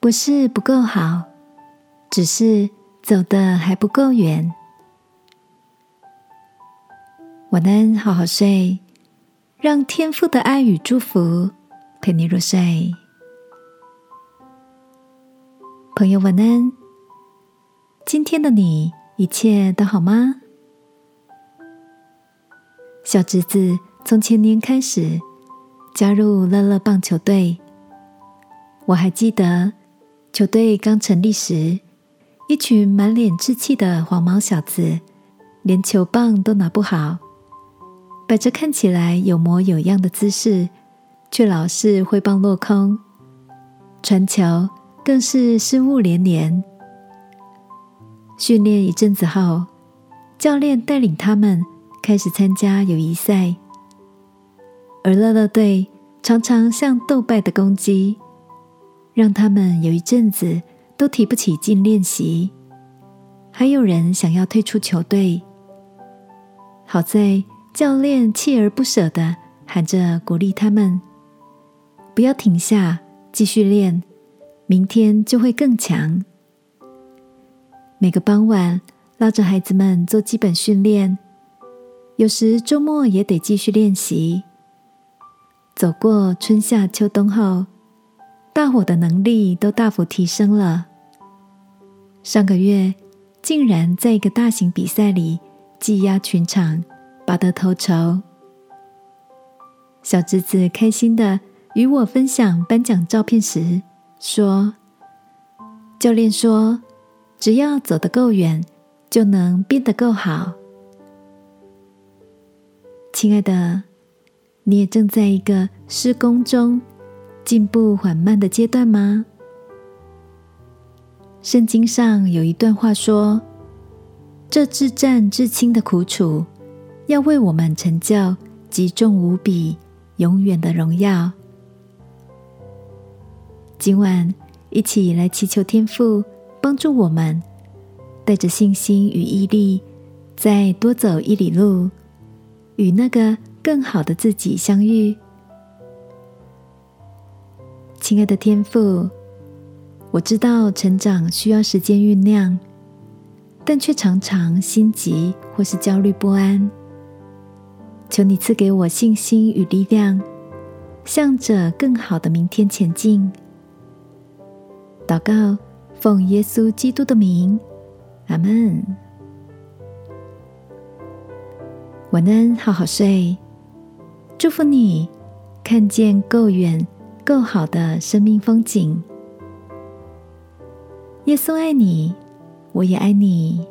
不是不够好，只是走的还不够远。晚安，好好睡，让天父的爱与祝福陪你入睡。朋友，晚安。今天的你一切都好吗？小侄子从前年开始加入乐乐棒球队。我还记得球队刚成立时，一群满脸稚气的黄毛小子，连球棒都拿不好，摆着看起来有模有样的姿势，却老是挥棒落空，传球更是失误连连。训练一阵子后，教练带领他们开始参加友谊赛，而乐乐队常常像斗败的公鸡，让他们有一阵子都提不起劲练习，还有人想要退出球队。好在教练锲而不舍的喊着鼓励他们，不要停下，继续练，明天就会更强。每个傍晚，拉着孩子们做基本训练，有时周末也得继续练习。走过春夏秋冬后，大伙的能力都大幅提升了。上个月，竟然在一个大型比赛里技压全场，拔得头筹。小侄子开心的与我分享颁奖照片时说：“教练说。”只要走得够远，就能变得够好。亲爱的，你也正在一个施工中、进步缓慢的阶段吗？圣经上有一段话说：“这至战至轻的苦楚，要为我们成就极重无比、永远的荣耀。”今晚一起来祈求天父。帮助我们带着信心与毅力，再多走一里路，与那个更好的自己相遇。亲爱的天父，我知道成长需要时间酝酿，但却常常心急或是焦虑不安。求你赐给我信心与力量，向着更好的明天前进。祷告。奉耶稣基督的名，阿门。晚安，好好睡。祝福你，看见够远、够好的生命风景。耶稣爱你，我也爱你。